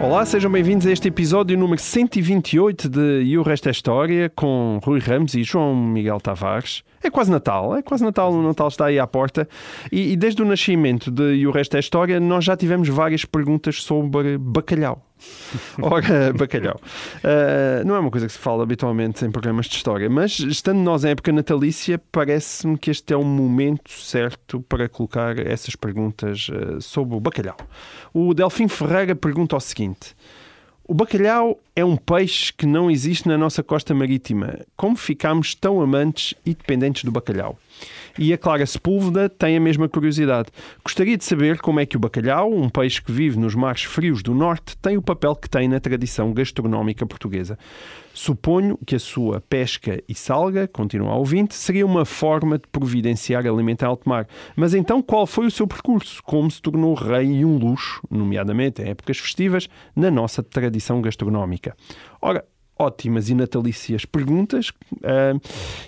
Olá, sejam bem-vindos a este episódio número 128 de E o Resto é História, com Rui Ramos e João Miguel Tavares. É quase Natal, é quase Natal, o Natal está aí à porta. E, e desde o nascimento de E o Resto é História, nós já tivemos várias perguntas sobre bacalhau. Ora, bacalhau. Uh, não é uma coisa que se fala habitualmente em programas de história, mas estando nós em época natalícia, parece-me que este é o momento certo para colocar essas perguntas uh, sobre o bacalhau. O Delfim Ferreira pergunta o seguinte: O bacalhau é um peixe que não existe na nossa costa marítima. Como ficamos tão amantes e dependentes do bacalhau? E a Clara Sepúlveda tem a mesma curiosidade. Gostaria de saber como é que o bacalhau, um peixe que vive nos mares frios do norte, tem o papel que tem na tradição gastronómica portuguesa. Suponho que a sua pesca e salga, continua a ouvinte, seria uma forma de providenciar alimento em alto mar. Mas então qual foi o seu percurso? Como se tornou rei e um luxo, nomeadamente em épocas festivas, na nossa tradição gastronómica? Ora, ótimas e natalícias perguntas. Uh,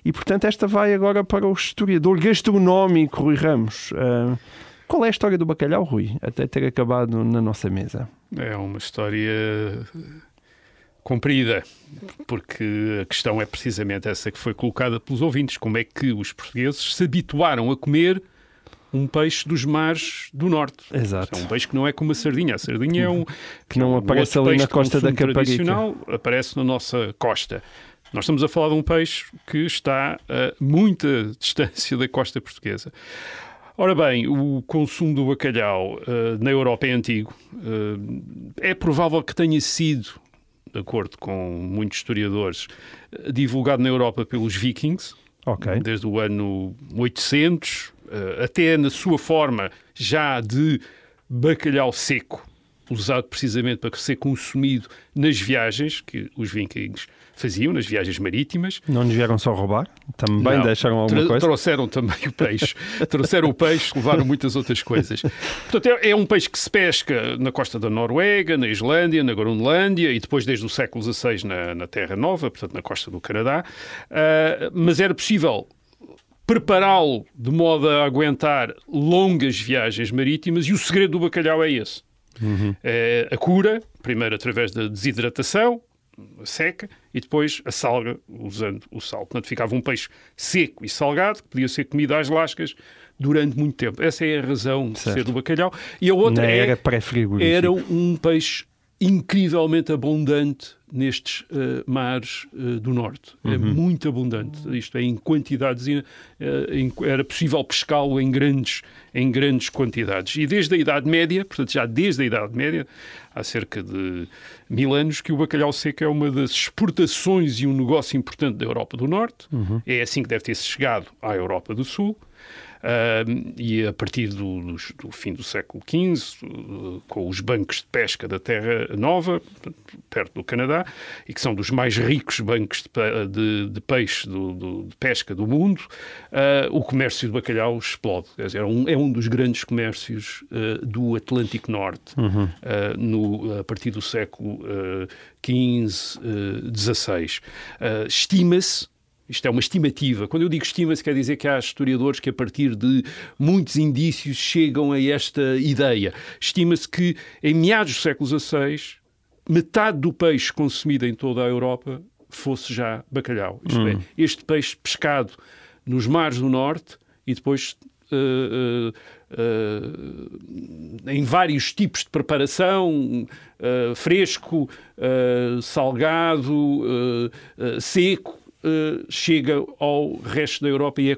e, portanto, esta vai agora para o historiador gastronómico Rui Ramos. Uh, qual é a história do bacalhau, Rui, até ter acabado na nossa mesa? É uma história comprida, porque a questão é precisamente essa que foi colocada pelos ouvintes. Como é que os portugueses se habituaram a comer um peixe dos mares do norte. Exato. É um peixe que não é como a sardinha. A sardinha é um... Que não é um aparece ali na costa da Caparica. tradicional, aparece na nossa costa. Nós estamos a falar de um peixe que está a muita distância da costa portuguesa. Ora bem, o consumo do bacalhau eh, na Europa é antigo. Eh, é provável que tenha sido, de acordo com muitos historiadores, divulgado na Europa pelos vikings, Ok. desde o ano 800, eh, até na sua forma já de bacalhau seco, usado precisamente para ser consumido nas viagens que os vikings faziam, nas viagens marítimas. Não nos vieram só roubar? Também Não. deixaram alguma Tra- coisa? Trouxeram também o peixe. trouxeram o peixe, levaram muitas outras coisas. Portanto, é, é um peixe que se pesca na costa da Noruega, na Islândia, na Groenlândia e depois desde o século XVI na, na Terra Nova, portanto na costa do Canadá. Ah, mas era possível prepará-lo de modo a aguentar longas viagens marítimas e o segredo do bacalhau é esse. É a cura, primeiro através da desidratação, a seca, e depois a salga, usando o sal. Portanto, ficava um peixe seco e salgado, que podia ser comido às lascas durante muito tempo. Essa é a razão de Certo. ser do bacalhau. E a outra Na é, era pré-frigorífica. era um peixe incrivelmente abundante nestes eh, mares eh, do norte. É muito abundante. Isto é, em quantidades, eh, em- era possível pescá-lo em grandes, em grandes quantidades. E desde a Idade Média, portanto, já desde a Idade Média, há cerca de mil anos, que o bacalhau seco é uma das exportações e um negócio importante da Europa do Norte. É assim que deve ter chegado à Europa do Sul. Ahm, e a partir do, dos- do fim do século XV, uh, com os bancos de pesca da Terra Nova, perto do Canadá, e que são dos mais ricos bancos de, de- de peixe do- do- de pesca do mundo, ah, o comércio de bacalhau explode. Quer dizer, é, um, é um dos grandes comércios ah, do Atlântico Norte, ah, no, a partir do século XV, XVI. Estima-se isto é uma estimativa. Quando eu digo estima-se, quer dizer que há historiadores que, a partir de muitos indícios, chegam a esta ideia. Estima-se que, em meados do século XVI, metade do peixe consumido em toda a Europa fosse já bacalhau. Isto é, este peixe pescado nos mares do norte e depois. eh, eh, eh, em vários tipos de preparação, fresco, salgado, seco, eh, chega ao resto da Europa e é,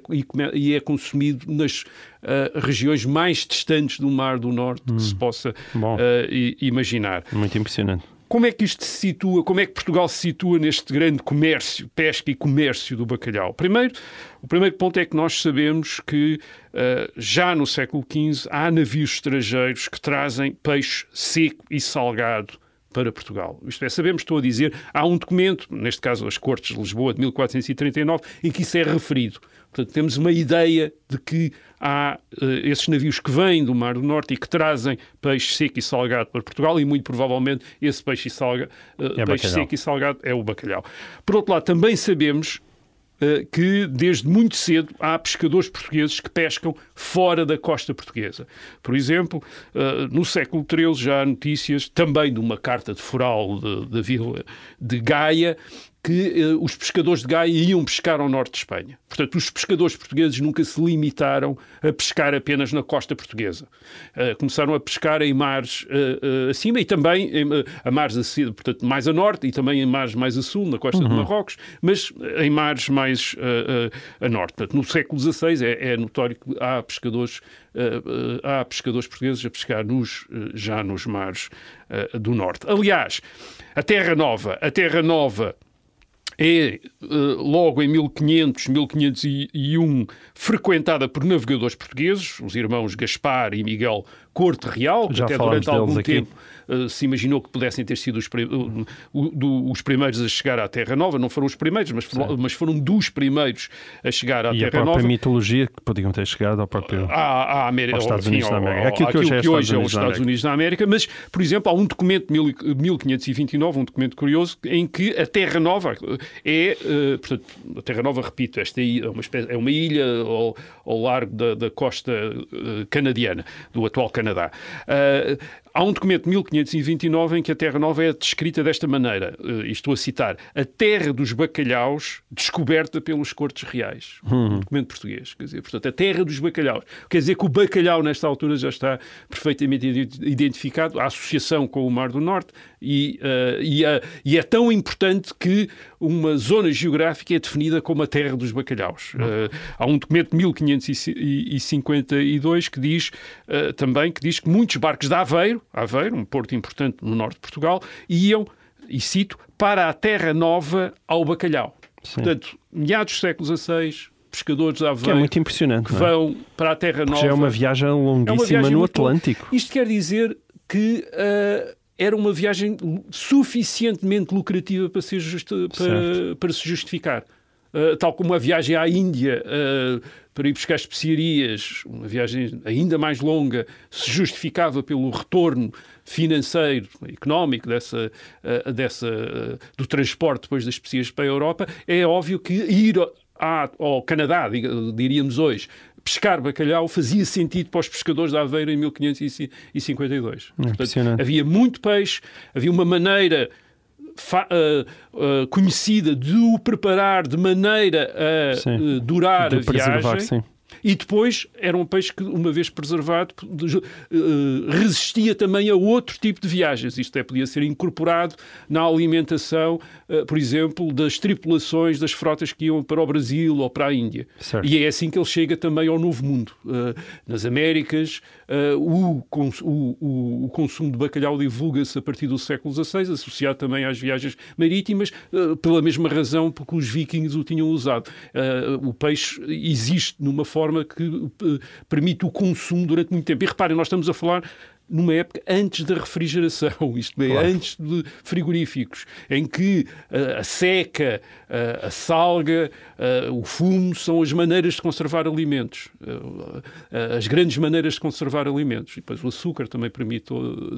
e é consumido nas eh, regiões mais distantes do Mar do Norte que se possa Bom. eh, imaginar. Muito impressionante. Como é que isto se situa, como é que Portugal se situa neste grande comércio, pesca e comércio do bacalhau? Primeiro, o primeiro ponto é que nós sabemos que eh, já no século XV há navios estrangeiros que trazem peixe seco e salgado para Portugal. Isto é, sabemos, estou a dizer, há um documento, neste caso as Cortes de Lisboa de 1439, em que isso é referido. Portanto, temos uma ideia de que há uh, esses navios que vêm do Mar do Norte e que trazem peixe seco e salgado para Portugal e muito provavelmente esse peixe, salga, uh, É peixe bacalhau. seco e salgado é o bacalhau. Por outro lado, também sabemos que desde muito cedo há pescadores portugueses que pescam fora da costa portuguesa. Por exemplo, eh, no século XIII já há notícias também de uma carta de foral da vila de Gaia que eh, os pescadores de Gaia iam pescar ao norte de Espanha. Portanto, os pescadores portugueses nunca se limitaram a pescar apenas na costa portuguesa. Eh, começaram a pescar em mares eh, eh, acima e também em, a mares acima, portanto, mais a norte e também em mares mais a sul, na costa de Marrocos, mas em mares mais a norte. Portanto, no século XVI é, é notório que há pescadores, há pescadores portugueses a pescar nos, já nos mares do norte. Aliás, a Terra Nova, a Terra Nova é eh, logo em 1500, 1501 frequentada por navegadores portugueses, os irmãos Gaspar e Miguel Corte Real, que Já até durante algum aqui. Eh, se imaginou que pudessem ter sido os, os primeiros a chegar à Terra Nova. Não foram os primeiros, mas, foram- mas foram dos primeiros a chegar à E a Terra própria Nova. mitologia que podiam ter chegado ao próprio. À, à América, Aos Estados enfim, Unidos da América. ao- Aquilo que hoje é aquilo Estados é os Estados. Unidos da América, mas, por exemplo, há um documento de mil- 1529, um documento curioso, em que a Terra Nova é, eh, portanto, a Terra Nova, repito, esta é, uma espécie- é uma ilha ao, ao largo da, da costa eh, canadiana, do atual Canadá. Ah, há um documento de 1529 em que a Terra Nova é descrita desta maneira, eh, e estou a citar, a terra dos bacalhaus descoberta pelos cortes reais. Um documento português. Quer dizer, portanto, a terra dos bacalhaus. Quer dizer que o bacalhau, nesta altura, já está perfeitamente ide- identificado, a associação com o Mar do Norte, e, eh, e, é- e é tão importante que uma zona geográfica é definida como a terra dos bacalhaus. Eh, há um documento de 1552 que diz eh, também que diz que muitos barcos de Aveiro, Aveiro, um porto importante no norte de Portugal, iam, e cito, para a Terra Nova ao bacalhau. Portanto, meados do século XVI, pescadores de Que é Aveiro muito impressionante. que é? vão para a Terra Nova. Já é uma viagem É uma longuíssima viagem no. Atlântico. Isto quer dizer que ah, era uma viagem suficientemente lucrativa para, ser para, para se justificar. Ah, tal como a viagem à Índia ah, para ir buscar especiarias, uma viagem ainda mais longa, se justificava pelo retorno financeiro, económico dessa, ah, dessa, do transporte depois das especiarias para a Europa, é óbvio que ir ao Canadá, diríamos hoje, pescar bacalhau fazia sentido para os pescadores de Aveiro em 1552. Portanto, impressionante. havia muito peixe, havia uma maneira ah, ah, conhecida de o preparar de maneira a ah, durar De a preservar, viagem. sim. E depois era um peixe que, uma vez preservado, eh, resistia também a outro tipo de viagens. Isto é, podia ser incorporado na alimentação, eh, por exemplo, das tripulações das frotas que iam para o Brasil ou para a Índia. Certo. E é assim que ele chega também ao Novo Mundo. Eh, nas Américas, o, o- consumo de bacalhau divulga-se a partir do século XVI, associado também às viagens marítimas, pela mesma razão porque os vikings o tinham usado. O peixe existe numa forma que eh, permite o consumo durante muito tempo. E reparem, nós estamos a falar numa época antes da refrigeração, isto é, Claro. antes de frigoríficos, em que eh, a seca, eh, a salga, o fumo são as maneiras de conservar alimentos, as grandes maneiras de conservar alimentos. E depois o açúcar também permite,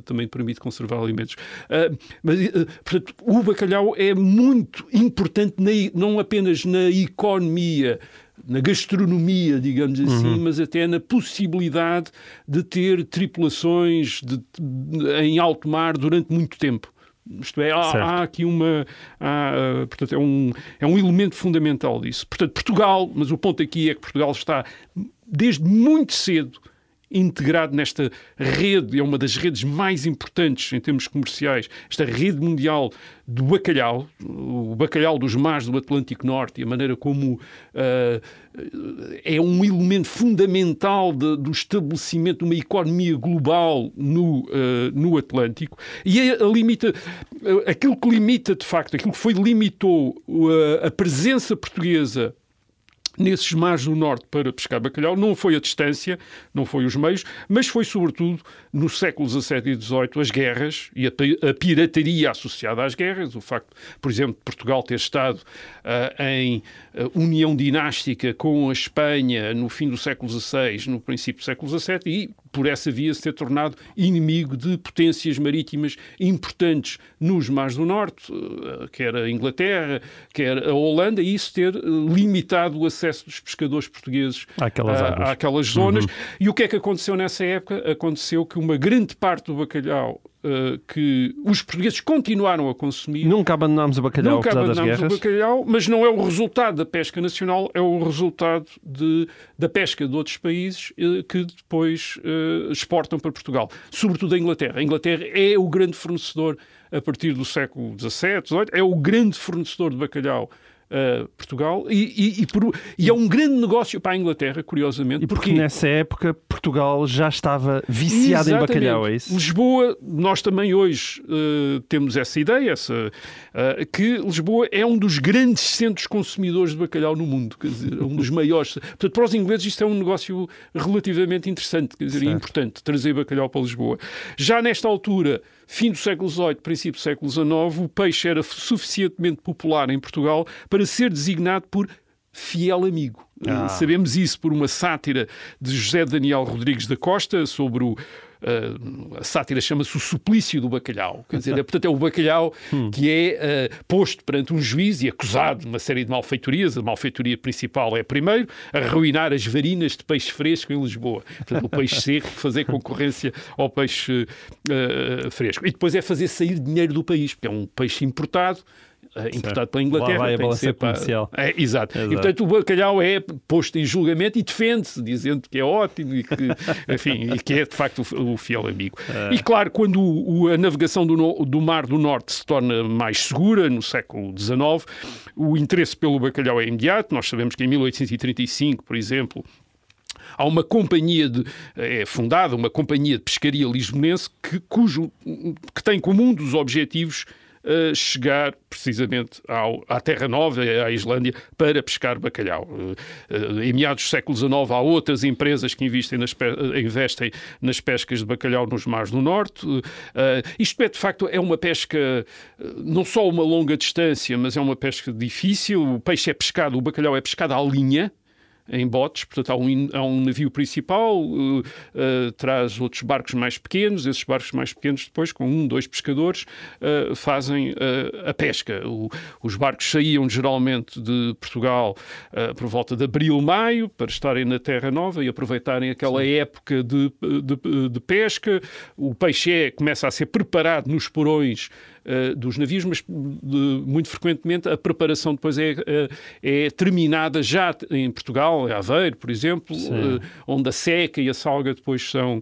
também permite conservar alimentos. Mas, portanto, o bacalhau é muito importante na não apenas na economia na gastronomia, digamos assim, mas até na possibilidade de ter tripulações de- de- em alto mar durante muito tempo. Isto é, há, há aqui uma. há, ah, portanto, é um, é um elemento fundamental disso. Portanto, Portugal, mas o ponto aqui é que Portugal está desde muito cedo integrado nesta rede, é uma das redes mais importantes em termos comerciais, esta rede mundial do bacalhau, o bacalhau dos mares do Atlântico Norte e a maneira como ah, é um elemento fundamental de- do estabelecimento de uma economia global no, ah, no Atlântico. E é a limita, ah, aquilo que limita, de facto, aquilo que foi limitou a presença portuguesa nesses mares do norte para pescar bacalhau. Não foi a distância, não foi os meios, mas foi sobretudo no século XVII e XVIII as guerras e a, pirataria associada às guerras, o facto, por exemplo, de Portugal ter estado uh, em uh, união dinástica com a Espanha no fim do século XVI, no princípio do século XVII e por essa via se ter tornado inimigo de potências marítimas importantes nos mares do norte, uh, quer a Inglaterra, quer a Holanda, e isso ter limitado o acesso dos pescadores portugueses àquelas, uh, àquelas zonas. Uhum. E o que é que aconteceu nessa época? Aconteceu que uma grande parte do bacalhau Uh, que os portugueses continuaram a consumir. Nunca abandonámos o bacalhau, Nunca abandonámos o bacalhau, mas não é o resultado da pesca nacional, é o resultado de, da pesca de outros países uh, que depois uh, exportam para Portugal, sobretudo a Inglaterra. A Inglaterra é o grande fornecedor a partir do século XVII, XVIII, é o grande fornecedor de bacalhau uh, Portugal e, e, e, por, e, é um grande negócio para a Inglaterra, curiosamente. E porque, porque nessa época Portugal já estava viciado Exatamente. em bacalhau, é isso? Lisboa, nós também hoje uh, temos essa ideia, essa, uh, que Lisboa é um dos grandes centros consumidores de bacalhau no mundo, quer dizer, um dos maiores. Portanto, para os ingleses isto é um negócio relativamente interessante, quer dizer, importante, trazer bacalhau para Lisboa. Já nesta altura fim do século XVIII, princípio do século XIX, o peixe era suficientemente popular em Portugal para ser designado por fiel amigo. Ah. Sabemos isso por uma sátira de José Daniel Rodrigues da Costa sobre o Uh, a sátira chama-se o suplício do bacalhau. Quer dizer, é, portanto, é o bacalhau hum. que é uh, posto perante um juiz e acusado de uma série de malfeitorias. A malfeitoria principal é, primeiro, arruinar as varinas de peixe fresco em Lisboa. Portanto, o peixe seco, fazer concorrência ao peixe uh, fresco. E depois é fazer sair dinheiro do país, porque é um peixe importado importado pela Inglaterra. Lá vai a balança comercial. É, exato. exato. E, portanto, o bacalhau é posto em julgamento e defende-se, dizendo que é ótimo e que, enfim, e que é, de facto, o, o fiel amigo. É. E, claro, quando o, a navegação do, do Mar do Norte se torna mais segura, no século XIX, o interesse pelo bacalhau é imediato. Nós sabemos que em 1835, por exemplo, há uma companhia de, é fundada, uma companhia de pescaria lisbonense que, cujo, que tem como um dos objetivos chegar precisamente ao, à Terra Nova, à Islândia, para pescar bacalhau. Uh, em meados do século XIX há outras empresas que investem nas, investem nas pescas de bacalhau nos mares do Norte. isto é, de facto, é uma pesca, não só uma longa distância, mas é uma pesca difícil. O peixe é pescado, o bacalhau é pescado à linha, em botes, portanto há um, há um navio principal, uh, uh, traz outros barcos mais pequenos, esses barcos mais pequenos depois, com um, dois pescadores, uh, fazem a pesca. O, os barcos saíam geralmente de Portugal por volta de abril, maio, para estarem na Terra Nova e aproveitarem aquela Sim. época de, de, de, pesca. O peixe é, começa a ser preparado nos porões uh, dos navios, mas de, muito frequentemente a preparação depois é, é, é terminada já em Portugal, em Aveiro, por exemplo, uh, onde a seca e a salga depois são,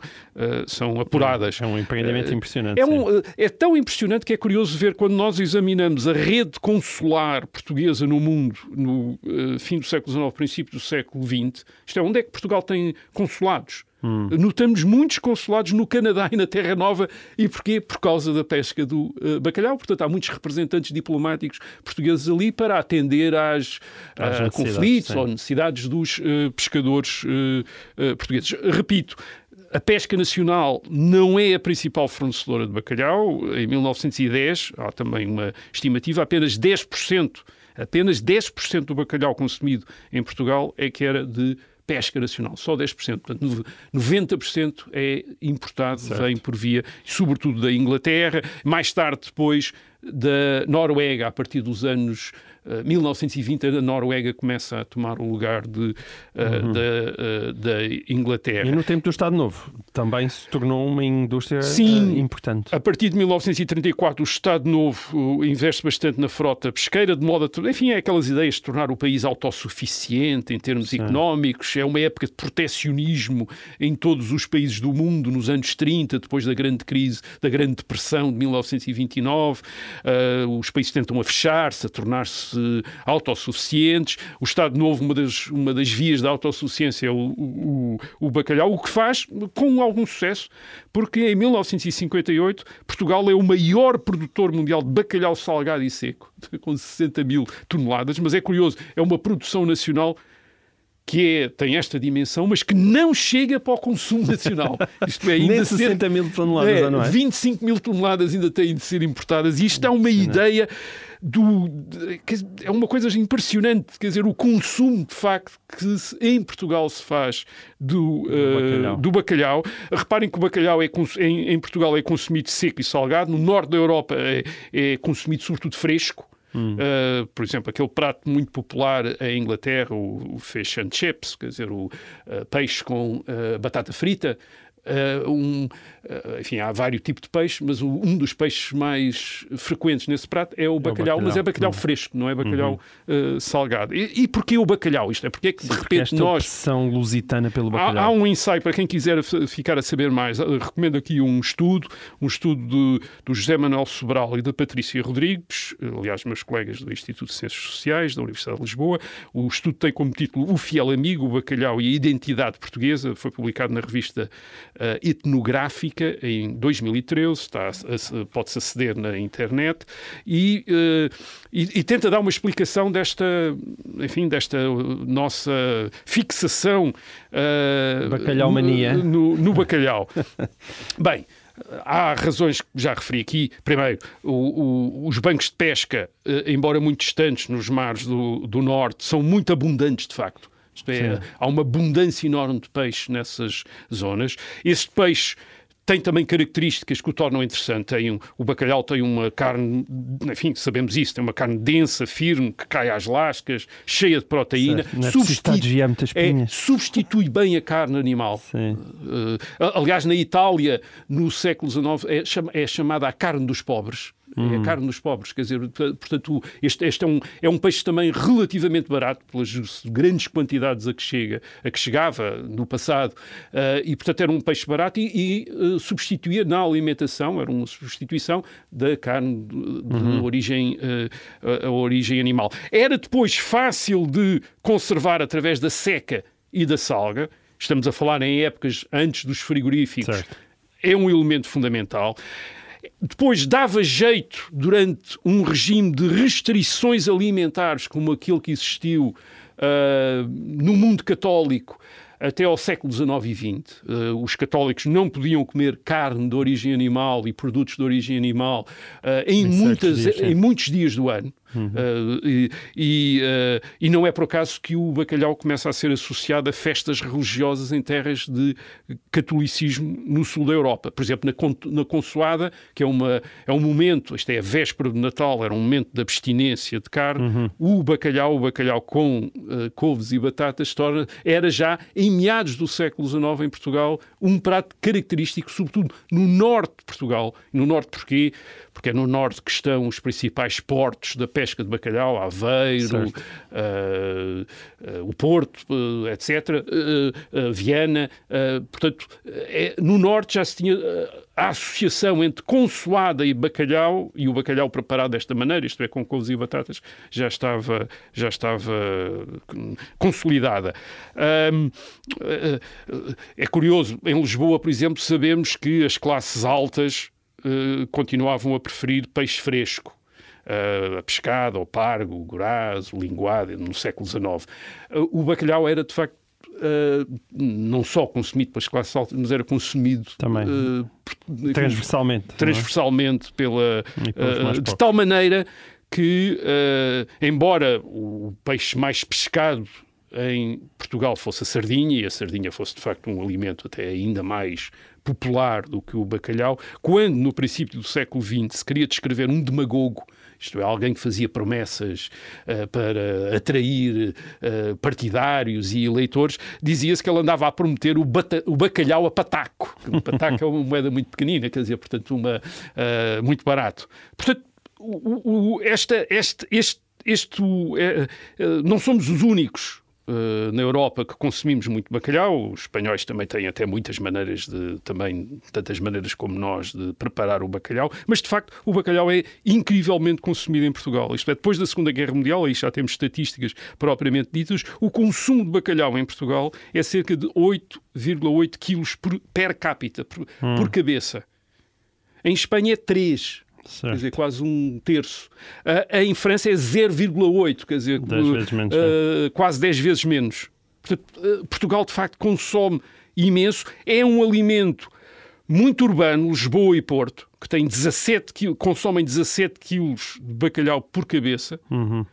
são apuradas. É um empreendimento impressionante. É, um, é tão impressionante que é curioso ver quando nós examinamos a rede consular portuguesa no mundo no fim do século XIX, princípio do século XX, isto é, onde é que Portugal tem consulados? Hum. Notamos muitos consulados no Canadá e na Terra Nova. E porquê? Por causa da pesca do uh, bacalhau. Portanto, há muitos representantes diplomáticos portugueses ali para atender às, às uh, conflitos sim. ou necessidades dos uh, pescadores portugueses. Repito, a pesca nacional não é a principal fornecedora de bacalhau. Em 1910, há também uma estimativa, apenas 10%, apenas 10% do bacalhau consumido em Portugal é que era de pesca nacional, só 10%. Portanto, 90% é importado, certo. vem por via, sobretudo da Inglaterra, mais tarde depois da Noruega, a partir dos anos 1920 a Noruega começa a tomar o lugar de, uh, uhum. da, uh, da, Inglaterra. E no tempo do Estado Novo também se tornou uma indústria Sim, uh, importante. A partir de 1934 o Estado Novo investe bastante na frota pesqueira, de modo a... Enfim, é aquelas ideias de tornar o país autossuficiente em termos Sim. económicos. É uma época de protecionismo em todos os países do mundo, nos anos 30, depois da grande crise, da grande depressão de 1929. Os países tentam a fechar-se, a tornar-se autossuficientes. O Estado Novo, uma das, uma das vias da autossuficiência é o, o, o bacalhau, o que faz com algum sucesso, porque em 1958 Portugal é o maior produtor mundial de bacalhau salgado e seco, com 60 mil toneladas, mas é curioso, é uma produção nacional que é, tem esta dimensão, mas que não chega para o consumo nacional. Isto é, ainda Nem ser- 60 mil toneladas, é, não é? 25 mil toneladas ainda têm de ser importadas. E isto é uma ideia do. É uma coisa impressionante, quer dizer, o consumo de facto que se- em Portugal se faz do, eh, bacalhau. do bacalhau. Reparem que o bacalhau é, em, em Portugal é consumido seco e salgado, no norte da Europa é, é consumido sobretudo fresco. Uh, por exemplo, aquele prato muito popular em Inglaterra, o, o fish and chips, quer dizer, o uh, peixe com uh, batata frita. Uh, um, uh, enfim, há vários tipos de peixe, mas o- um dos peixes mais frequentes nesse prato é o bacalhau, mas é bacalhau. bacalhau fresco, não é bacalhau uh, salgado. E, e porquê o bacalhau? Isto é porque é que de Porque repente esta nós obsessão lusitana pelo Há, há bacalhau. um ensaio para quem quiser ficar a saber mais. Recomendo aqui um estudo, um estudo do, do José Manuel Sobral e da Patrícia Rodrigues, aliás, meus colegas do Instituto de Ciências Sociais da Universidade de Lisboa. O estudo tem como título O Fiel Amigo, o Bacalhau e a Identidade Portuguesa. Foi publicado na revista Etnográfica em 2013. Está, pode-se aceder na internet e, eh, e- e tenta dar uma explicação desta, enfim, desta uh, nossa fixação uh, Bacalhau mania. no, no bacalhau. Bem, há razões que já referi aqui. Primeiro, o- o- os bancos de pesca, eh, embora muito distantes nos mares do, do norte, são muito abundantes de facto. Isto é, há uma abundância enorme de peixe nessas zonas. Este peixe tem também características que o tornam interessante. Tem um- o bacalhau tem uma carne, enfim, sabemos isso, tem uma carne densa, firme, que cai às lascas, cheia de proteína. É muitas é, substitui bem a carne animal. Uh, aliás, na Itália, no século XIX, é, é chamada a carne dos pobres. É Hum. a carne dos pobres, quer dizer, portanto, este, este é, um, é um peixe também relativamente barato, pelas grandes quantidades a que chega, a que chegava no passado, uh, e portanto era um peixe barato e, e, uh, substituía na alimentação, era uma substituição da carne de, de origem, uh, a, a origem animal. Era depois fácil de conservar através da seca e da salga, estamos a falar em épocas antes dos frigoríficos, Certo. é um elemento fundamental. Depois dava jeito, durante um regime de restrições alimentares, como aquele que existiu ah, no mundo católico até ao século XIX e XX. Ah, os católicos não podiam comer carne de origem animal e produtos de origem animal ah, em, certos muitas, dias, em muitos dias do ano. Uh, e, e, uh, e não é por acaso que o bacalhau começa a ser associado a festas religiosas em terras de catolicismo no sul da Europa. Por exemplo, na, na Consoada, que é, uma, é um momento, isto é a véspera de Natal, era um momento de abstinência de carne, o bacalhau, o bacalhau com uh, couves e batatas, torna, era já em meados do século XIX em Portugal um prato característico, sobretudo no norte de Portugal. No norte porquê? Porque é no norte que estão os principais portos da pesca de bacalhau, Aveiro, eh, eh, o Porto, eh, etc., eh, eh, Viana. eh, portanto, é, no norte já se tinha eh, a associação entre consoada e bacalhau, e o bacalhau preparado desta maneira, isto é, com couves e batatas, já estava, já estava hum, consolidada. Eh, eh, é curioso, em Lisboa, por exemplo, sabemos que as classes altas eh, continuavam a preferir peixe fresco. Uh, a pescada, o pargo, o goraz, o linguado, no século XIX. Uh, o bacalhau era, de facto, uh, não só consumido pelas classes altas, mas era consumido Também. uh, Transversalmente. é? transversalmente pela, E pelos uh, de tal maneira que, embora o peixe mais pescado em Portugal fosse a sardinha, e a sardinha fosse de facto um alimento até ainda mais popular do que o bacalhau, quando no princípio do século XX se queria descrever um demagogo, isto é, alguém que fazia promessas uh, para atrair uh, partidários e eleitores, dizia-se que ele andava a prometer o, o bacalhau a pataco. O pataco é uma moeda muito pequenina, quer dizer, portanto, uma, uh, muito barato. Portanto, o- o- esta, este, este, este, não somos os únicos eh, na Europa que consumimos muito bacalhau. Os espanhóis também têm até muitas maneiras de, também, tantas maneiras como nós, de preparar o bacalhau. Mas, de facto, o bacalhau é incrivelmente consumido em Portugal. Isto é, depois da Segunda Guerra Mundial, aí já temos estatísticas propriamente ditas, o consumo de bacalhau em Portugal é cerca de 8,8 quilos por, per capita, por, por cabeça. Em Espanha é 3. Quer Certo. dizer, quase um terço. Ah, em França é 0,8, quer dizer, Dez uh, vezes menos, uh, quase 10 vezes menos. Portanto, uh, Portugal, de facto, consome imenso. É um alimento muito urbano, Lisboa e Porto, que tem 17 quilos, consomem 17 quilos de bacalhau por cabeça. Uhum.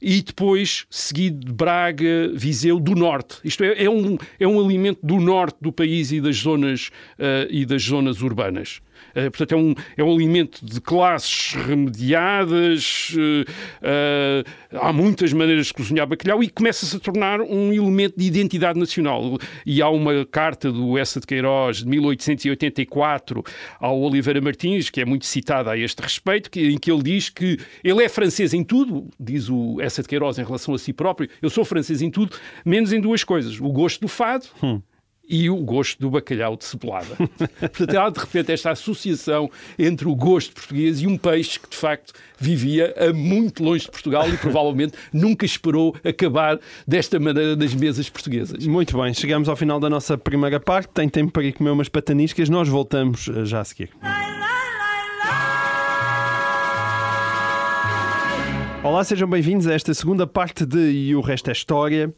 E depois, seguido de Braga, Viseu, do norte. Isto é, é, um, é um alimento do norte do país e das zonas, uh, e das zonas urbanas. Uh, portanto, é um, é um alimento de classes remediadas, uh, uh, há muitas maneiras de cozinhar bacalhau e começa-se a tornar um elemento de identidade nacional. E há uma carta do Essa de Queiroz de 1884 ao Oliveira Martins, que é muito citada a este respeito, que, em que ele diz que ele é francês em tudo, diz o Essa de Queiroz em relação a si próprio, eu sou francês em tudo, menos em duas coisas: o gosto do fado. Hum e o gosto do bacalhau de cebolada. Portanto, há de repente esta associação entre o gosto português e um peixe que, de facto, vivia a muito longe de Portugal e provavelmente nunca esperou acabar desta maneira nas mesas portuguesas. Muito bem, chegamos ao final da nossa primeira parte. Tem tempo para ir comer umas pataniscas. Nós voltamos eh, já a seguir. Olá, sejam bem-vindos a esta segunda parte de E o Resto é História.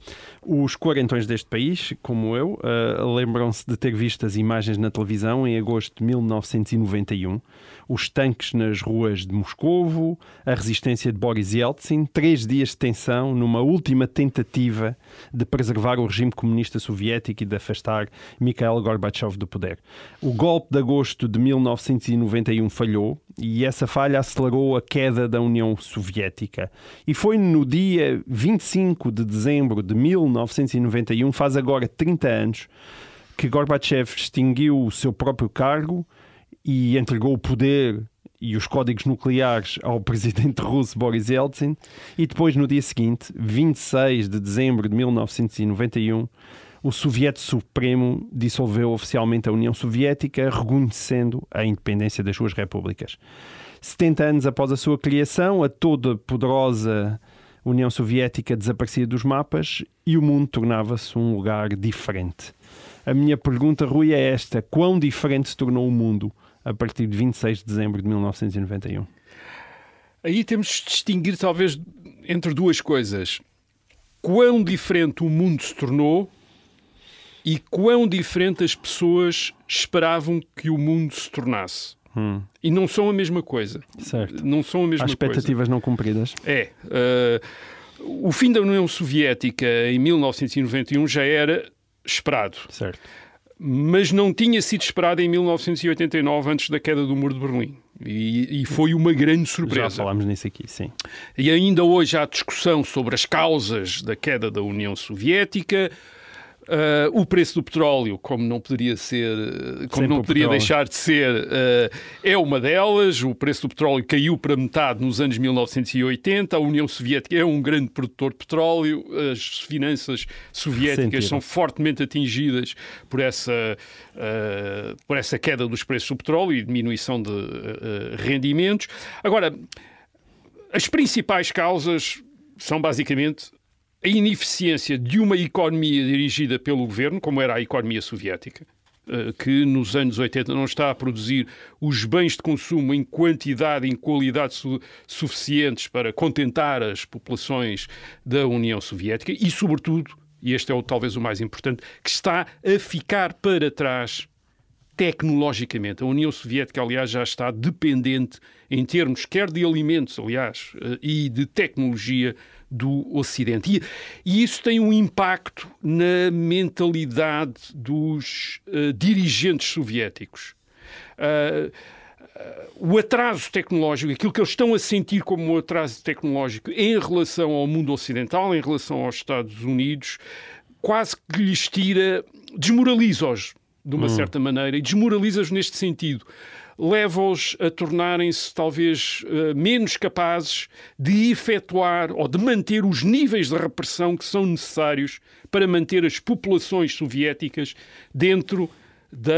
Os quarentões deste país, como eu, uh, lembram-se de ter visto as imagens na televisão em agosto de 1991. Os tanques nas ruas de Moscovo, a resistência de Boris Yeltsin, três dias de tensão numa última tentativa de preservar o regime comunista soviético e de afastar Mikhail Gorbachev do poder. O golpe de agosto de 1991 falhou e essa falha acelerou a queda da União Soviética. E foi no dia 25 de dezembro de 1991 1991, faz agora 30 anos, que Gorbachev extinguiu o seu próprio cargo e entregou o poder e os códigos nucleares ao presidente russo Boris Yeltsin. E depois, no dia seguinte, 26 de dezembro de 1991, o Soviete Supremo dissolveu oficialmente a União Soviética, reconhecendo a independência das suas repúblicas. 70 anos após a sua criação, a toda poderosa União Soviética desaparecia dos mapas e o mundo tornava-se um lugar diferente. A minha pergunta, Rui, é esta: quão diferente se tornou o mundo a partir de 26 de dezembro de 1991? Aí temos de distinguir, talvez, entre duas coisas. Quão diferente o mundo se tornou e quão diferente as pessoas esperavam que o mundo se tornasse. Hum. E não são a mesma coisa. Certo. Não são a mesma Há expectativas coisa. não cumpridas. É. Uh, o fim da União Soviética em 1991 já era esperado. Certo. Mas não tinha sido esperado em 1989, antes da queda do Muro de Berlim. E, e, foi uma grande surpresa. Já falámos nisso aqui, sim. E ainda hoje há discussão sobre as causas da queda da União Soviética. Uh, o preço do petróleo, como não poderia ser, como Sempre não poderia deixar de ser, uh, é uma delas. O preço do petróleo caiu para metade nos anos 1980. A União Soviética é um grande produtor de petróleo. As finanças soviéticas são fortemente atingidas por essa, uh, por essa queda dos preços do petróleo e diminuição de rendimentos. Agora, as principais causas são basicamente a ineficiência de uma economia dirigida pelo governo, como era a economia soviética, eh, que nos anos 80 não está a produzir os bens de consumo em quantidade em qualidade su suficientes para contentar as populações da União Soviética e, sobretudo, e este é o, talvez o mais importante, que está a ficar para trás tecnologicamente. A União Soviética, aliás, já está dependente em termos quer de alimentos, aliás, eh, e de tecnologia do Ocidente. E, e isso tem um impacto na mentalidade dos uh, dirigentes soviéticos. Uh, o atraso tecnológico, aquilo que eles estão a sentir como um atraso tecnológico em relação ao mundo ocidental, em relação aos Estados Unidos, quase que lhes tira, desmoraliza-os de uma hum. certa maneira e desmoraliza-os neste sentido leva-os a tornarem-se talvez uh, menos capazes de efetuar ou de manter os níveis de repressão que são necessários para manter as populações soviéticas dentro da,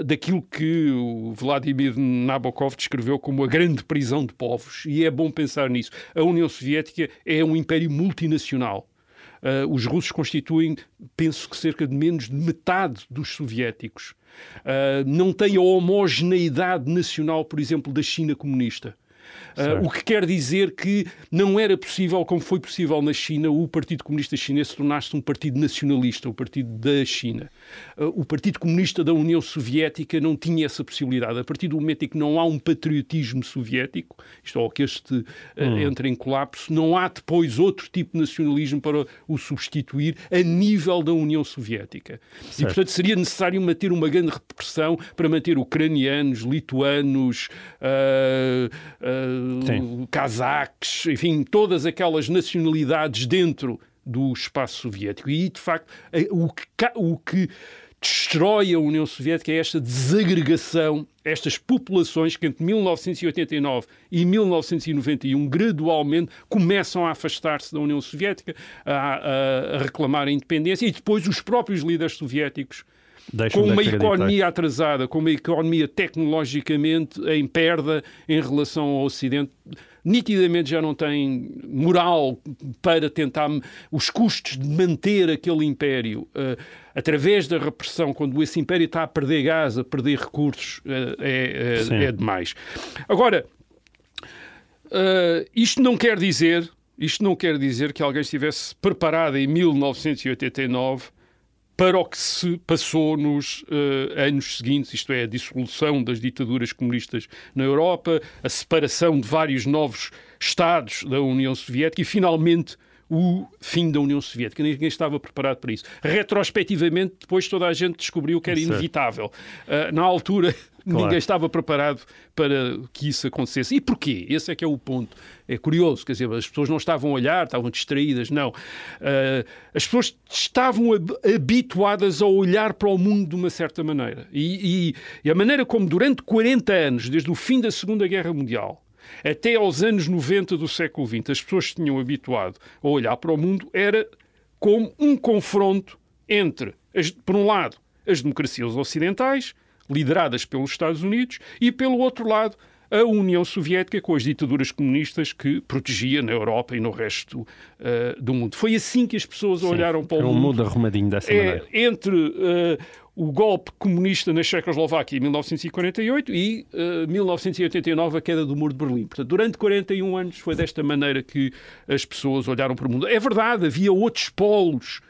uh, daquilo que o Vladimir Nabokov descreveu como a grande prisão de povos. E é bom pensar nisso. A União Soviética é um império multinacional. Uh, os russos constituem, penso que cerca de menos de metade dos soviéticos. Uh, não tem a homogeneidade nacional, por exemplo, da China comunista. Uh, o que quer dizer que não era possível, como foi possível na China, o Partido Comunista Chinês se tornasse um partido nacionalista, o partido da China. Uh, o Partido Comunista da União Soviética não tinha essa possibilidade. A partir do momento em que não há um patriotismo soviético, isto é, que este uh, hum. entra em colapso, não há depois outro tipo de nacionalismo para o substituir a nível da União Soviética. Certo. E, portanto, seria necessário manter uma grande repressão para manter ucranianos, lituanos, uh, uh, cazaques, enfim, todas aquelas nacionalidades dentro do espaço soviético. E, de facto, o que, o que destrói a União Soviética é esta desagregação, estas populações que entre 1989 e 1991 gradualmente começam a afastar-se da União Soviética, a, a, a, reclamar a independência e depois os próprios líderes soviéticos. Com uma economia atrasada, com uma economia tecnologicamente em perda em relação ao Ocidente, nitidamente já não tem moral para tentar os custos de manter aquele império. Uh, através da repressão, quando esse império está a perder gás, a perder recursos, uh, é, é, é, demais. Agora, uh, isto não quer dizer isto não quer dizer que alguém estivesse preparado em 1989 para o que se passou nos uh, anos seguintes, isto é, a dissolução das ditaduras comunistas na Europa, a separação de vários novos Estados da União Soviética e, finalmente, o fim da União Soviética. Ninguém estava preparado para isso. Retrospectivamente, depois toda a gente descobriu que era inevitável. Uh, na altura, Claro. Ninguém estava preparado para que isso acontecesse. E porquê? Esse é que é o ponto. É curioso, quer dizer, as pessoas não estavam a olhar, estavam distraídas, não. Uh, as pessoas estavam habituadas a olhar para o mundo de uma certa maneira. E, e, e a maneira como durante 40 anos, desde o fim da Segunda Guerra Mundial, até aos anos 90 do século XX, as pessoas se tinham habituado a olhar para o mundo era como um confronto entre, as, por um lado, as democracias ocidentais lideradas pelos Estados Unidos, e, pelo outro lado, a União Soviética com as ditaduras comunistas que protegia na Europa e no resto uh, do mundo. Foi assim que as pessoas Sim, olharam para o mundo. um mundo arrumadinho dessa é, maneira. Entre uh, o golpe comunista na Checoslováquia em 1948 e uh, 1989 a queda do Muro de Berlim. Portanto, durante 41 anos foi desta maneira que as pessoas olharam para o mundo. É verdade, havia outros polos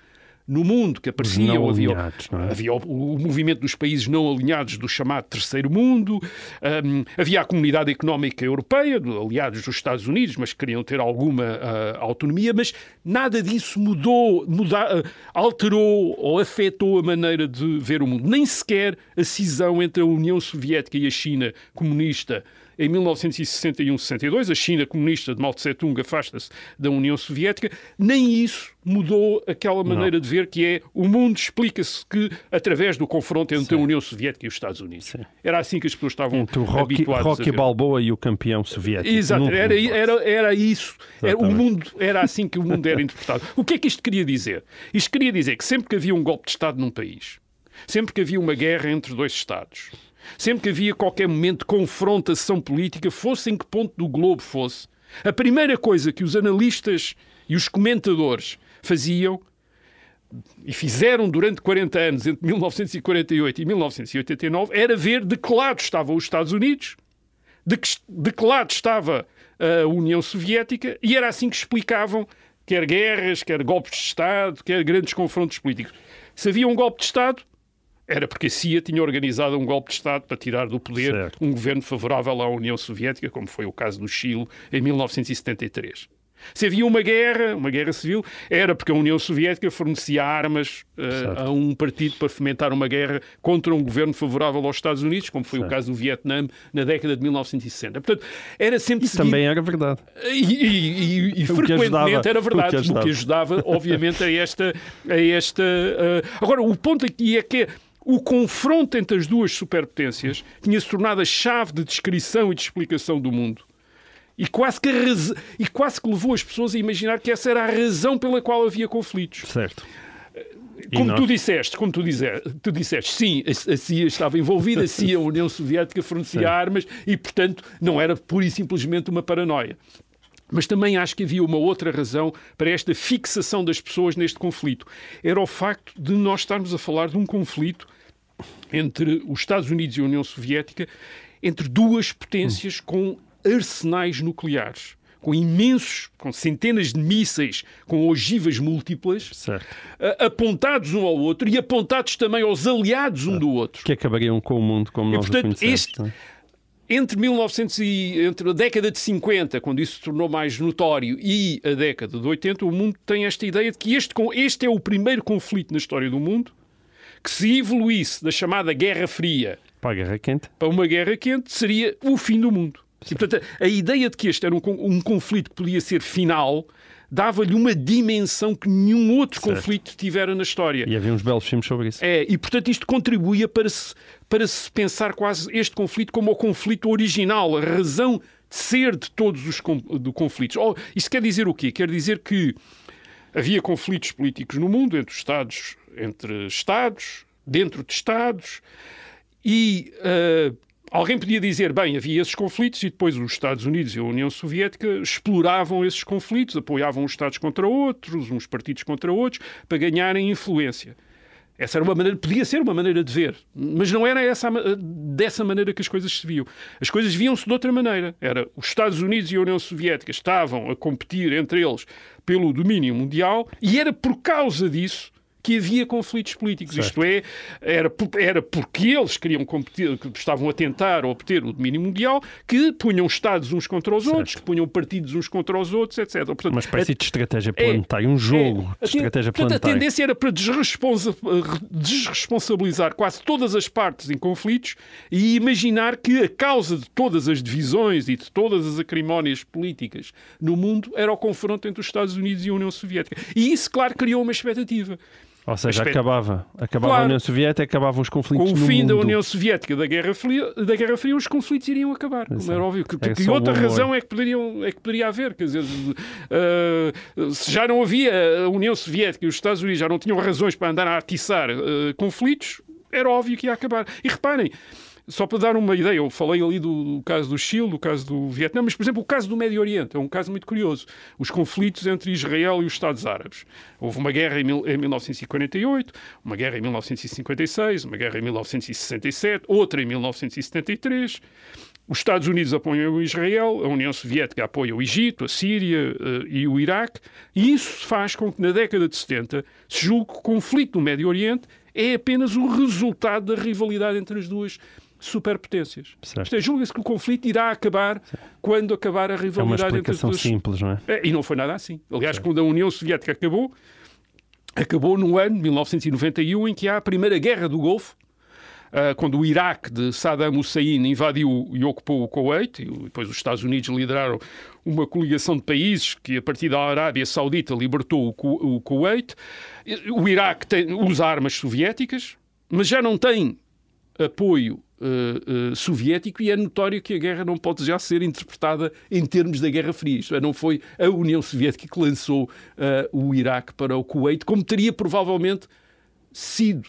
no mundo que apareciam. Havia, é? havia o, o, movimento dos países não alinhados do chamado Terceiro Mundo, um, havia a Comunidade Económica Europeia, aliados dos Estados Unidos, mas que queriam ter alguma uh, autonomia, mas nada disso mudou, muda, uh, alterou ou afetou a maneira de ver o mundo. Nem sequer a cisão entre a União Soviética e a China comunista em 1961-62, a China comunista de Mao Tse-tung afasta-se da União Soviética, nem isso mudou aquela maneira Não. de ver que é o mundo explica-se que através do confronto entre Sim. a União Soviética e os Estados Unidos. Sim. Era assim que as pessoas estavam entre o Rocky, habituadas Rocky. Balboa e o campeão soviético. Exato, era, era, era isso. Era, o mundo, era assim que o mundo era interpretado. O que é que isto queria dizer? Isto queria dizer que sempre que havia um golpe de Estado num país, sempre que havia uma guerra entre dois Estados, Sempre que havia qualquer momento de confrontação política, fosse em que ponto do globo fosse, a primeira coisa que os analistas e os comentadores faziam e fizeram durante 40 anos, entre 1948 e 1989, era ver de que lado estavam os Estados Unidos, de que, de que lado estava a União Soviética, e era assim que explicavam quer guerras, quer golpes de Estado, quer grandes confrontos políticos. Se havia um golpe de Estado, era porque a CIA tinha organizado um golpe de Estado para tirar do poder certo. um governo favorável à União Soviética, como foi o caso do Chile em 1973. Se havia uma guerra, uma guerra civil, era porque a União Soviética fornecia armas uh, a um partido para fomentar uma guerra contra um governo favorável aos Estados Unidos, como foi certo. o caso do Vietnã na década de 1960. Portanto, era sempre Isso também era verdade. E, e, e, e frequentemente ajudava, era verdade, o que ajudava, o que ajudava obviamente, a esta. A esta uh... Agora, o ponto aqui é que o confronto entre as duas superpotências tinha se tornado a chave de descrição e de explicação do mundo. E quase, que raz... e quase que levou as pessoas a imaginar que essa era a razão pela qual havia conflitos. Certo. Como tu disseste, como tu, dizer, tu disseste, sim, a, CIA estava envolvida, a CIA, a União Soviética, fornecia sim. armas e, portanto, não era pura e simplesmente uma paranoia. Mas também acho que havia uma outra razão para esta fixação das pessoas neste conflito. Era o facto de nós estarmos a falar de um conflito entre os Estados Unidos e a União Soviética, entre duas potências com arsenais nucleares com imensos, com centenas de mísseis com ogivas múltiplas, Certo. apontados um ao outro e apontados também aos aliados um do outro. Que acabariam com o mundo como E, nós portanto, o conhecemos. este- é? Entre 1900 e entre a década de 50, quando isso se tornou mais notório, e a década de 80, o mundo tem esta ideia de que este, este é o primeiro conflito na história do mundo que se evoluísse da chamada Guerra Fria Para a Guerra Quente. para uma guerra quente seria o fim do mundo. E, portanto, a, ideia de que este era um, um conflito que podia ser final dava-lhe uma dimensão que nenhum outro Certo. conflito tivera na história. E havia uns belos filmes sobre isso. É, e portanto isto contribuía para se, para se pensar quase este conflito como o conflito original, a razão de ser de todos os do conflitos. Oh, isto quer dizer o quê? Quer dizer que havia conflitos políticos no mundo entre os Estados, entre Estados, dentro de Estados, e ah, alguém podia dizer, bem, havia esses conflitos e depois os Estados Unidos e a União Soviética exploravam esses conflitos, apoiavam uns Estados contra outros, uns partidos contra outros, para ganharem influência. Essa era uma maneira, podia ser uma maneira de ver, mas não era essa, dessa maneira que as coisas se viam. As coisas viam-se de outra maneira. Era os Estados Unidos e a União Soviética estavam a competir entre eles pelo domínio mundial e era por causa disso que havia conflitos políticos. Isto é, era, era porque eles queriam competir, que estavam a tentar obter o domínio mundial, que punham Estados uns contra os outros, que punham partidos uns contra os outros, etc. Portanto, Uma espécie de estratégia é- planetária, um jogo é. de A estratégia portanto, a tendência era para desresponsa- desresponsabilizar quase todas as partes em conflitos e imaginar que a causa de todas as divisões e de todas as acrimónias políticas no mundo era o confronto entre os Estados Unidos e a União Soviética. E isso, claro, criou uma expectativa. Ou seja, Aspecto- acabava. Acabava Claro. a União Soviética, acabavam os conflitos Com o fim da mundo. União Soviética da Guerra Fria, da Guerra Fria os conflitos iriam acabar. Como Exato. era óbvio. Que, É que outra razão é que, poderiam, é que poderia haver? Quer dizer, eh, se já não havia a União Soviética e os Estados Unidos já não tinham razões para andar a atiçar eh, conflitos, era óbvio que ia acabar. E reparem, só para dar uma ideia, eu falei ali do, do caso do Chile, do caso do Vietnã, mas, por exemplo, o caso do Médio Oriente é um caso muito curioso. Os conflitos entre Israel e os Estados Árabes. Houve uma guerra em, mil- em 1948, uma guerra em 1956, uma guerra em 1967, outra em 1973. Os Estados Unidos apoiam Israel, a União Soviética apoia o Egito, a Síria eh, e o Iraque, e isso faz com que na década de 70 se julgue que o conflito no Médio Oriente é apenas o resultado da rivalidade entre as duas superpotências. Certo. Isto é, julga-se que o conflito irá acabar quando acabar a É rivalidade entre as explicação duas simples, não é? é, e não foi nada assim. Aliás, quando a União Soviética acabou, acabou no ano de 1991, em que há a primeira guerra do Golfo, ah, quando o Iraque de Saddam Hussein invadiu e ocupou o Kuwait, e depois os Estados Unidos lideraram uma coligação de países que, a partir da Arábia Saudita, libertou o, Ku- o Kuwait. O Iraque tem- usa armas soviéticas, mas já não tem apoio eh, eh, soviético e é notório que a guerra não pode já ser interpretada em termos da Guerra Fria. Isto é, não foi a União Soviética que lançou eh, o Iraque para o Kuwait, como teria provavelmente sido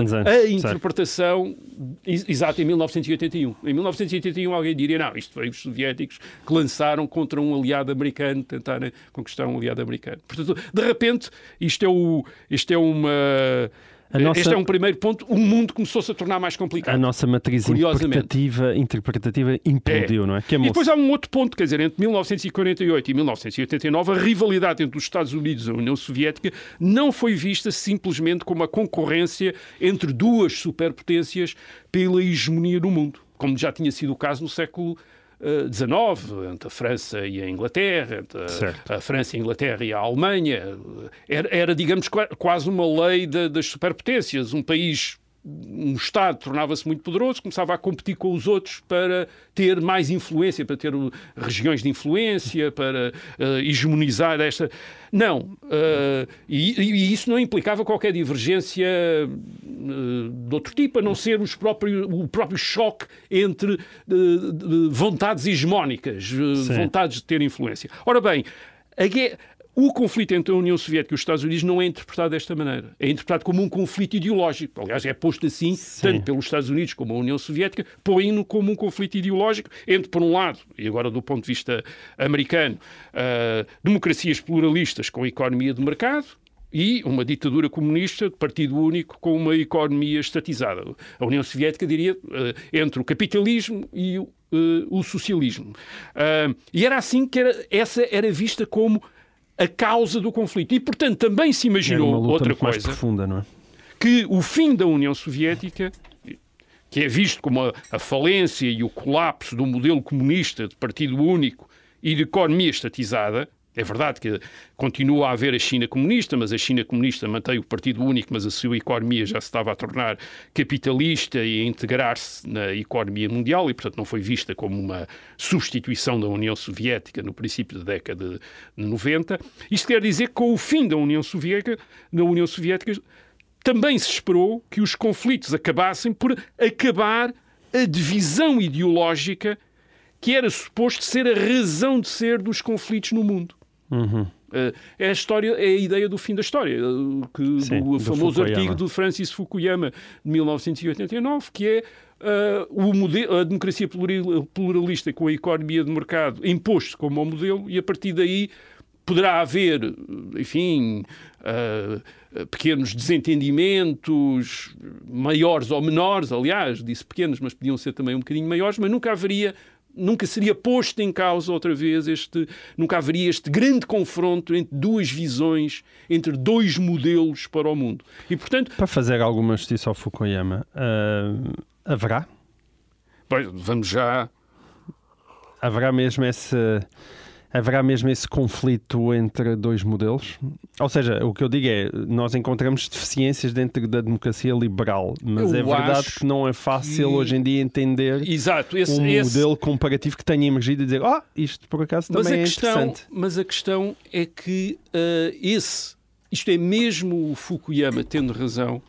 antes, a interpretação ex- exata em 1981. Em 1981 alguém diria, não, isto foi os soviéticos que lançaram contra um aliado americano, tentarem conquistar um aliado americano. Portanto, de repente, isto é, o, isto é uma... A nossa- Este é um primeiro ponto. O mundo começou-se a tornar mais complicado. A nossa matriz interpretativa, interpretativa implodiu, não é? Que E depois há um outro ponto, quer dizer, entre 1948 e 1989, a rivalidade entre os Estados Unidos e a União Soviética não foi vista simplesmente como a concorrência entre duas superpotências pela hegemonia no mundo, como já tinha sido o caso no século XIX, entre a França e a Inglaterra, entre a, a França, a Inglaterra e a Alemanha. Era, era, digamos, qua- quase uma lei da- das superpotências. Um país um Estado tornava-se muito poderoso, começava a competir com os outros para ter mais influência, para ter uh, regiões de influência, para uh, hegemonizar esta. Não. uh, e, e isso não implicava qualquer divergência uh, de outro tipo, a não ser os próprios, o próprio choque entre uh, de- vontades hegemónicas, uh, vontades de ter influência. Ora bem, a guerra. O conflito entre a União Soviética e os Estados Unidos não é interpretado desta maneira. É interpretado como um conflito ideológico. Aliás, é posto assim, tanto pelos Estados Unidos como a União Soviética, põem-no como um conflito ideológico entre, por um lado, e agora do ponto de vista americano, ah, democracias pluralistas com economia de mercado, e uma ditadura comunista de partido único com uma economia estatizada. A União Soviética diria eh, entre o capitalismo e o uh, o socialismo. Uh, e era assim que era, essa era vista como a causa do conflito. E, portanto, também se imaginou outra coisa. profunda, é? Que o fim da União Soviética, que é visto como a, a falência e o colapso do modelo comunista de partido único e de economia estatizada, é verdade que continua a haver a China comunista, mas a China comunista mantém o partido único, mas a sua economia já se estava a tornar capitalista e a integrar-se na economia mundial e, portanto, não foi vista como uma substituição da União Soviética no princípio da década de 90. Isto quer dizer que com o fim da União Soviética, na União Soviética também se esperou que os conflitos acabassem por acabar a divisão ideológica que era suposto ser a razão de ser dos conflitos no mundo. Uhum. É a história, é a ideia do fim da história, eh, que, Sim, do do famoso Fukuyama. artigo do Francis Fukuyama de 1989, que é uh, o modelo, a democracia plural- pluralista com a economia de mercado imposto como o modelo e a partir daí poderá haver, enfim, uh, pequenos desentendimentos, maiores ou menores, aliás, disse pequenos, mas podiam ser também um bocadinho maiores, mas nunca haveria nunca seria posto em causa outra vez este, nunca haveria este grande confronto entre duas visões, entre dois modelos para o mundo. E portanto, Para fazer alguma justiça ao Fukuyama, ah, haverá? vamos já Haverá mesmo esse haverá mesmo esse conflito entre dois modelos? Ou seja, o que eu digo é, nós encontramos deficiências dentro da democracia liberal, mas Eu é verdade que não é fácil que- hoje em dia entender Exato, esse, um esse- modelo comparativo que tenha emergido e dizer, ah, isto por acaso mas também a é questão, interessante. mas a questão é que ah, esse, isto é mesmo o Fukuyama tendo razão,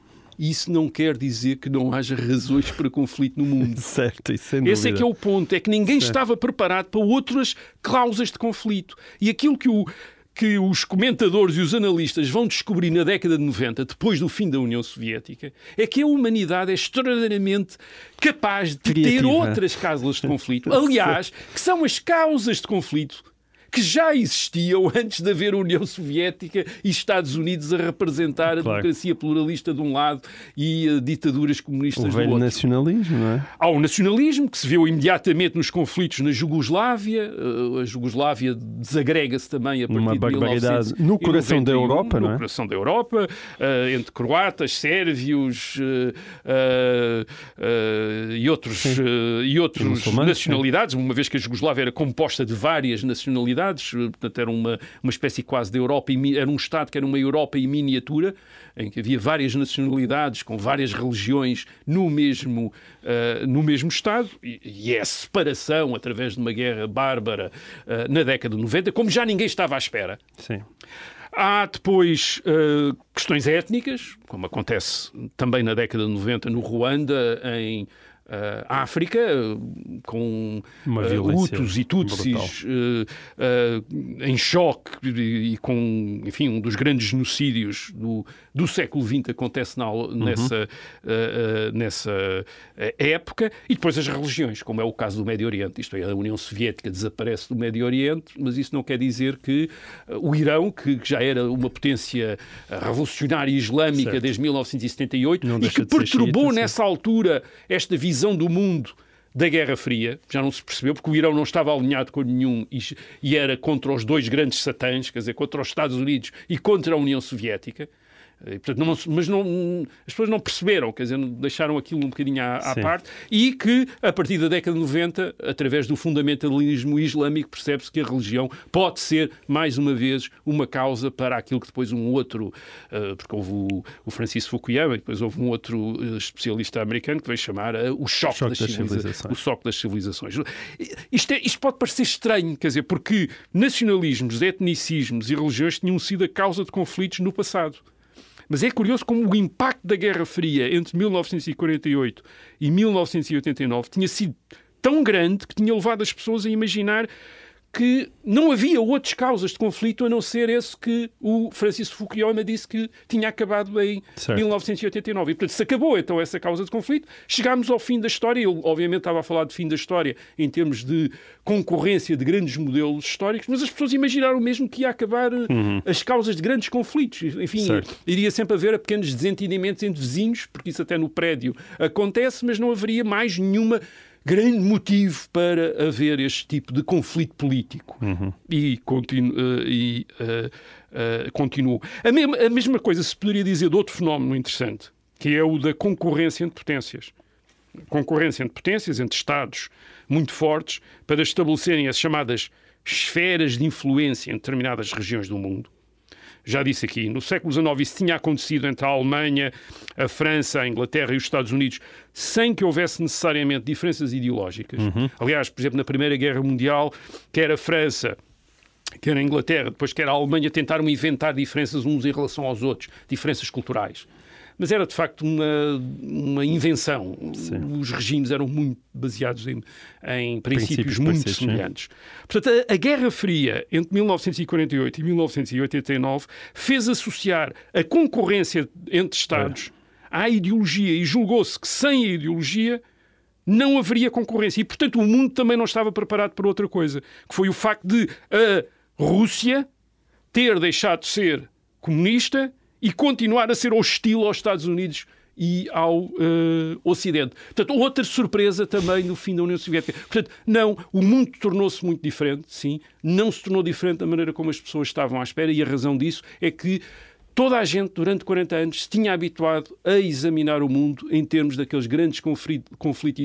isso não quer dizer que não haja razões para conflito no mundo. Certo, isso sem dúvida. Esse é que é o ponto, é que ninguém estava preparado para outras cláusulas de conflito. E aquilo que, o- que os comentadores e os analistas vão descobrir na década de 90, depois do fim da União Soviética, é que a humanidade é extraordinariamente capaz de ter Criativa. outras causas de conflito. Aliás, que são as causas de conflito que já existiam antes de haver União Soviética e Estados Unidos a representar a Claro. democracia pluralista de um lado e eh, ditaduras comunistas o do outro. nacionalismo, não é? Há o nacionalismo, que se viu imediatamente nos conflitos na Jugoslávia. Uh, A Jugoslávia desagrega-se também a partir Uma de barbaridade. 1991, No coração da Europa, não é? No coração da Europa, uh, entre croatas, sérvios e outros, e outros nacionalidades, uma vez que a Jugoslávia era composta de várias nacionalidades, uh, portanto era uma, uma espécie quase de Europa, era um Estado que era uma Europa em miniatura, em que havia várias nacionalidades com várias religiões no mesmo, uh, no mesmo Estado, e, e é a separação através de uma guerra bárbara uh, na década de 90, como já ninguém estava à espera. Sim. Há depois eh, questões étnicas, como acontece também na década de 90 no Ruanda, em eh, África, eh, com violência Hutus e Tutsis eh, em choque e, e com, enfim, um dos grandes genocídios do, do século XX acontece na- nessa, eh, nessa época. E depois as religiões, como é o caso do Médio Oriente. Isto é, a União Soviética desaparece do Médio Oriente, mas isso não quer dizer que o Irão, que, que já era uma potência revolucionária islâmica Certo. desde 1978 Não e que perturbou xiita, nessa altura esta visão do mundo da Guerra Fria, já não se percebeu, porque o Irão não estava alinhado com nenhum e, e era contra os dois grandes satãs, quer dizer, contra os Estados Unidos e contra a União Soviética. E, portanto, não- mas não, as pessoas não perceberam, quer dizer, deixaram aquilo um bocadinho à, à parte, e que a partir da década de 90, através do fundamentalismo islâmico, percebe-se que a religião pode ser, mais uma vez, uma causa para aquilo que depois um outro, eh, porque houve o, o Francis Fukuyama, e depois houve um outro eh, especialista americano que veio chamar eh, o choque, Choque das, das civiliza- civilizações. o choque das civilizações. Isto, é- isto pode parecer estranho, quer dizer, porque nacionalismos, etnicismos e religiões tinham sido a causa de conflitos no passado. Mas é curioso como o impacto da Guerra Fria entre 1948 e 1989 tinha sido tão grande que tinha levado as pessoas a imaginar que não havia outras causas de conflito a não ser esse que o Francisco Fukuyama disse que tinha acabado em Certo. 1989. E, portanto, se acabou então essa causa de conflito, chegámos ao fim da história. Ele, obviamente, estava a falar de fim da história em termos de concorrência de grandes modelos históricos, mas as pessoas imaginaram mesmo que ia acabar eh, as causas de grandes conflitos. Enfim, Certo. iria sempre haver pequenos desentendimentos entre vizinhos, porque isso até no prédio acontece, mas não haveria mais nenhuma grande motivo para haver este tipo de conflito político. Uhum. E, continu, uh, e uh, uh, continuou. A, mesma, a mesma coisa se poderia dizer de outro fenómeno interessante, que é o da concorrência entre potências. Concorrência entre potências, entre Estados muito fortes, para estabelecerem as chamadas esferas de influência em determinadas regiões do mundo. Já disse aqui, no século XIX isso tinha acontecido entre a Alemanha, a França, a Inglaterra e os Estados Unidos, sem que houvesse necessariamente diferenças ideológicas. Uhum. Aliás, por exemplo, na Primeira Guerra Mundial, quer a França quer a Inglaterra, depois quer a Alemanha, tentaram inventar diferenças uns em relação aos outros, diferenças culturais mas era de facto uma, uma invenção. Sim. Os regimes eram muito baseados em, em princípios, princípios muito semelhantes. Sim. Portanto, a, a, Guerra Fria entre 1948 e 1989 fez associar a concorrência entre Estados é. à ideologia e julgou-se que sem a ideologia não haveria concorrência. E, portanto, o mundo também não estava preparado para outra coisa, que foi o facto de a Rússia ter deixado de ser comunista e continuar a ser hostil aos Estados Unidos e ao uh, Ocidente. Portanto, outra surpresa também no fim da União Soviética. Portanto, não, o mundo tornou-se muito diferente, sim, não se tornou diferente da maneira como as pessoas estavam à espera, e a razão disso é que toda a gente, durante 40 anos, se tinha habituado a examinar o mundo em termos daqueles grandes conflito, conflito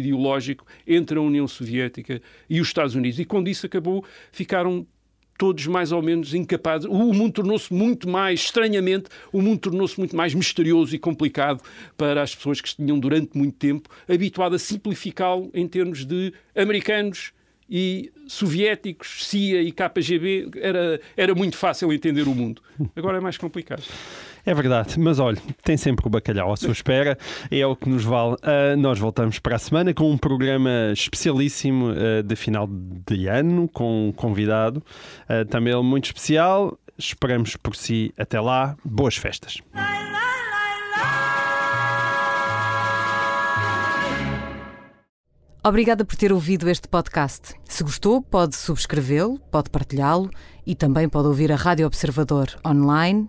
entre a União Soviética e os Estados Unidos. E quando isso acabou, ficaram todos mais ou menos incapazes. O mundo tornou-se muito mais, estranhamente, o mundo tornou-se muito mais misterioso e complicado para as pessoas que tinham durante muito tempo habituado a simplificá-lo em termos de americanos e soviéticos, CIA e KGB. Era, era muito fácil entender o mundo. Agora é mais complicado. É verdade, mas olha, tem sempre o bacalhau à sua espera, é o que nos vale. Uh, nós voltamos para a semana com um programa especialíssimo uh, de final de ano, com um convidado, uh, também ele muito especial. Esperamos por si até lá. Boas festas. Obrigada por ter ouvido este podcast. Se gostou, pode subscrevê-lo, pode partilhá-lo e também pode ouvir a Rádio Observador online